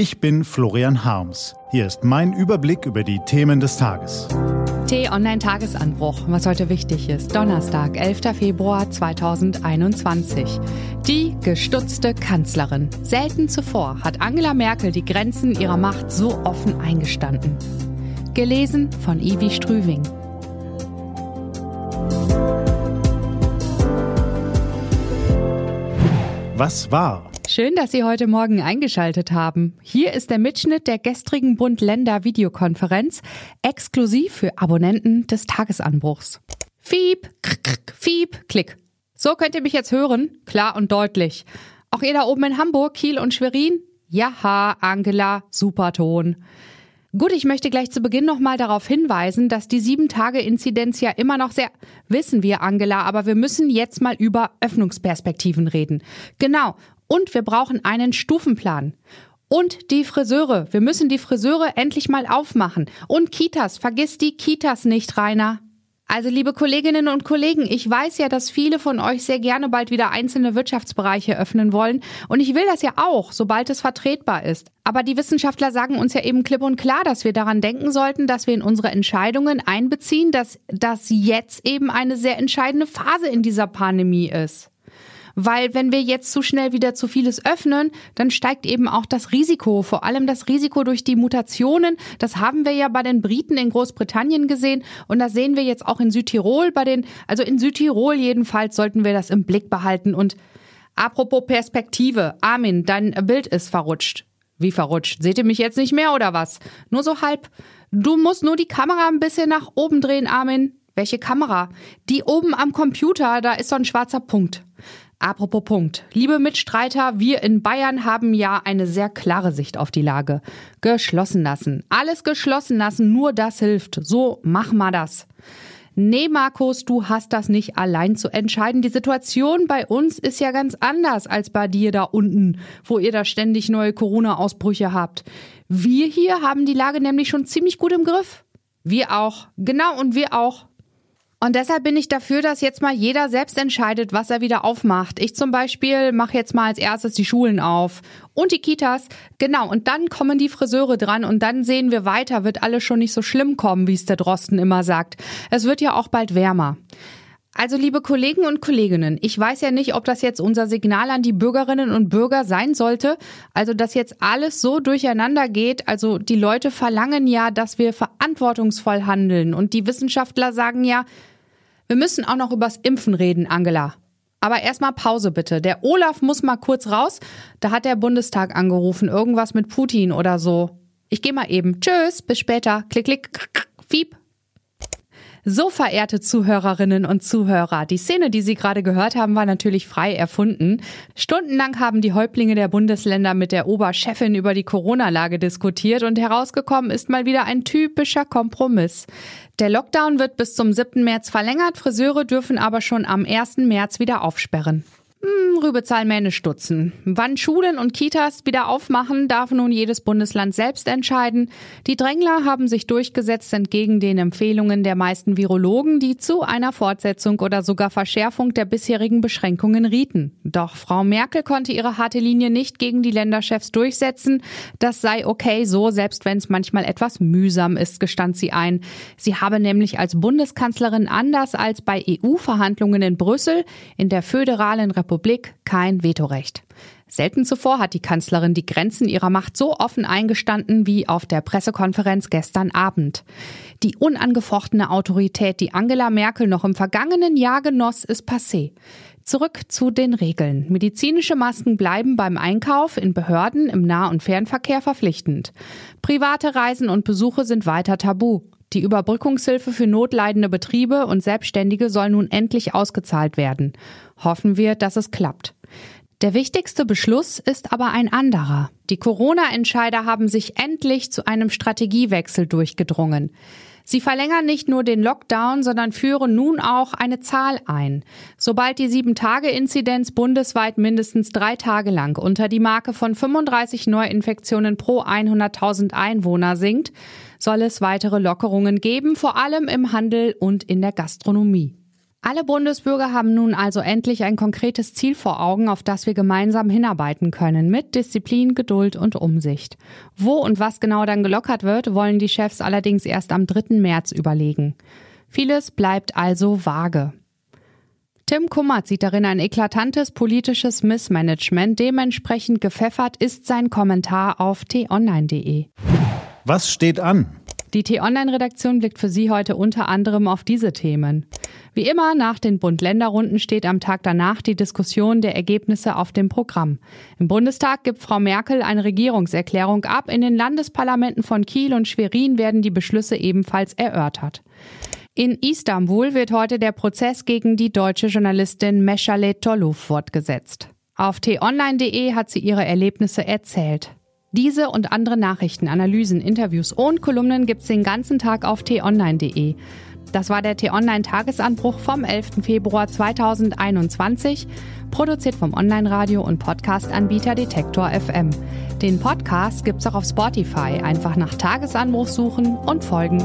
Ich bin Florian Harms. Hier ist mein Überblick über die Themen des Tages. T-Online-Tagesanbruch, was heute wichtig ist. Donnerstag, 11. Februar 2021. Die gestutzte Kanzlerin. Selten zuvor hat Angela Merkel die Grenzen ihrer Macht so offen eingestanden. Gelesen von Ivi Strüving. Was war? Schön, dass Sie heute Morgen eingeschaltet haben. Hier ist der Mitschnitt der gestrigen Bund-Länder-Videokonferenz, exklusiv für Abonnenten des Tagesanbruchs. Fiep, krk, fiep, klick. So könnt ihr mich jetzt hören, klar und deutlich. Auch ihr da oben in Hamburg, Kiel und Schwerin? Jaha, Angela, super Ton. Gut, ich möchte gleich zu Beginn nochmal darauf hinweisen, dass die 7-Tage-Inzidenz ja immer noch sehr, wissen wir, Angela, aber wir müssen jetzt mal über Öffnungsperspektiven reden. Genau. Und wir brauchen einen Stufenplan. Und die Friseure. Wir müssen die Friseure endlich mal aufmachen. Und Kitas. Vergiss die Kitas nicht, Rainer. Also liebe Kolleginnen und Kollegen, ich weiß ja, dass viele von euch sehr gerne bald wieder einzelne Wirtschaftsbereiche öffnen wollen und ich will das ja auch, sobald es vertretbar ist. Aber die Wissenschaftler sagen uns ja eben klipp und klar, dass wir daran denken sollten, dass wir in unsere Entscheidungen einbeziehen, dass das jetzt eben eine sehr entscheidende Phase in dieser Pandemie ist. Weil wenn wir jetzt zu schnell wieder zu vieles öffnen, dann steigt eben auch das Risiko, vor allem das Risiko durch die Mutationen. Das haben wir ja bei den Briten in Großbritannien gesehen und das sehen wir jetzt auch in Südtirol bei den, also in Südtirol jedenfalls sollten wir das im Blick behalten und Apropos Perspektive. Armin, dein Bild ist verrutscht. Wie verrutscht? Seht ihr mich jetzt nicht mehr oder was? Nur so halb. Du musst nur die Kamera ein bisschen nach oben drehen, Armin. Welche Kamera? Die oben am Computer, da ist so ein schwarzer Punkt. Apropos Punkt. Liebe Mitstreiter, wir in Bayern haben ja eine sehr klare Sicht auf die Lage. Geschlossen lassen. Alles geschlossen lassen, nur das hilft. So, mach mal das. Nee, Markus, du hast das nicht allein zu entscheiden. Die Situation bei uns ist ja ganz anders als bei dir da unten, wo ihr da ständig neue Corona-Ausbrüche habt. Wir hier haben die Lage nämlich schon ziemlich gut im Griff. Wir auch. Genau, und wir auch. Und deshalb bin ich dafür, dass jetzt mal jeder selbst entscheidet, was er wieder aufmacht. Ich zum Beispiel mache jetzt mal als erstes die Schulen auf und die Kitas. Genau, und dann kommen die Friseure dran und dann sehen wir weiter, wird alles schon nicht so schlimm kommen, wie es der Drosten immer sagt. Es wird ja auch bald wärmer. Also liebe Kollegen und Kolleginnen, ich weiß ja nicht, ob das jetzt unser Signal an die Bürgerinnen und Bürger sein sollte, also dass jetzt alles so durcheinander geht, also die Leute verlangen ja, dass wir verantwortungsvoll handeln und die Wissenschaftler sagen ja, wir müssen auch noch übers Impfen reden, Angela. Aber erstmal Pause bitte. Der Olaf muss mal kurz raus. Da hat der Bundestag angerufen. Irgendwas mit Putin oder so. Ich gehe mal eben. Tschüss, bis später. Klick, klick, fiep. So, verehrte Zuhörerinnen und Zuhörer, die Szene, die Sie gerade gehört haben, war natürlich frei erfunden. Stundenlang haben die Häuptlinge der Bundesländer mit der Oberchefin über die Corona-Lage diskutiert und herausgekommen ist mal wieder ein typischer Kompromiss. Der Lockdown wird bis zum 7. März verlängert, Friseure dürfen aber schon am 1. März wieder aufsperren. Hm, Rübezahlmähne stutzen. Wann Schulen und Kitas wieder aufmachen, darf nun jedes Bundesland selbst entscheiden. Die Drängler haben sich durchgesetzt entgegen den Empfehlungen der meisten Virologen, die zu einer Fortsetzung oder sogar Verschärfung der bisherigen Beschränkungen rieten. Doch Frau Merkel konnte ihre harte Linie nicht gegen die Länderchefs durchsetzen. Das sei okay so, selbst wenn es manchmal etwas mühsam ist, gestand sie ein. Sie habe nämlich als Bundeskanzlerin anders als bei EU-Verhandlungen in Brüssel in der föderalen Republik Republik kein Vetorecht. Selten zuvor hat die Kanzlerin die Grenzen ihrer Macht so offen eingestanden wie auf der Pressekonferenz gestern Abend. Die unangefochtene Autorität, die Angela Merkel noch im vergangenen Jahr genoss, ist passé. Zurück zu den Regeln. Medizinische Masken bleiben beim Einkauf in Behörden im Nah- und Fernverkehr verpflichtend. Private Reisen und Besuche sind weiter tabu. Die Überbrückungshilfe für notleidende Betriebe und Selbstständige soll nun endlich ausgezahlt werden. Hoffen wir, dass es klappt. Der wichtigste Beschluss ist aber ein anderer. Die Corona-Entscheider haben sich endlich zu einem Strategiewechsel durchgedrungen. Sie verlängern nicht nur den Lockdown, sondern führen nun auch eine Zahl ein. Sobald die 7-Tage-Inzidenz bundesweit mindestens drei Tage lang unter die Marke von 35 Neuinfektionen pro 100.000 Einwohner sinkt, soll es weitere Lockerungen geben, vor allem im Handel und in der Gastronomie. Alle Bundesbürger haben nun also endlich ein konkretes Ziel vor Augen, auf das wir gemeinsam hinarbeiten können, mit Disziplin, Geduld und Umsicht. Wo und was genau dann gelockert wird, wollen die Chefs allerdings erst am 3. März überlegen. Vieles bleibt also vage. Tim Kummert sieht darin ein eklatantes politisches Missmanagement. Dementsprechend gepfeffert ist sein Kommentar auf t-online.de. Was steht an? Die T-Online-Redaktion blickt für Sie heute unter anderem auf diese Themen. Wie immer nach den Bund-Länder-Runden steht am Tag danach die Diskussion der Ergebnisse auf dem Programm. Im Bundestag gibt Frau Merkel eine Regierungserklärung ab. In den Landesparlamenten von Kiel und Schwerin werden die Beschlüsse ebenfalls erörtert. In Istanbul wird heute der Prozess gegen die deutsche Journalistin Meschale Tolu fortgesetzt. Auf t-online.de hat sie ihre Erlebnisse erzählt. Diese und andere Nachrichten, Analysen, Interviews und Kolumnen gibt's den ganzen Tag auf t-online.de. Das war der T-Online-Tagesanbruch vom 11. Februar 2021, produziert vom Online-Radio- und Podcast-Anbieter Detektor FM. Den Podcast gibt's auch auf Spotify. Einfach nach Tagesanbruch suchen und folgen.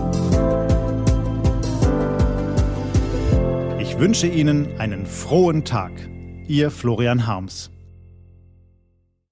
Ich wünsche Ihnen einen frohen Tag. Ihr Florian Harms.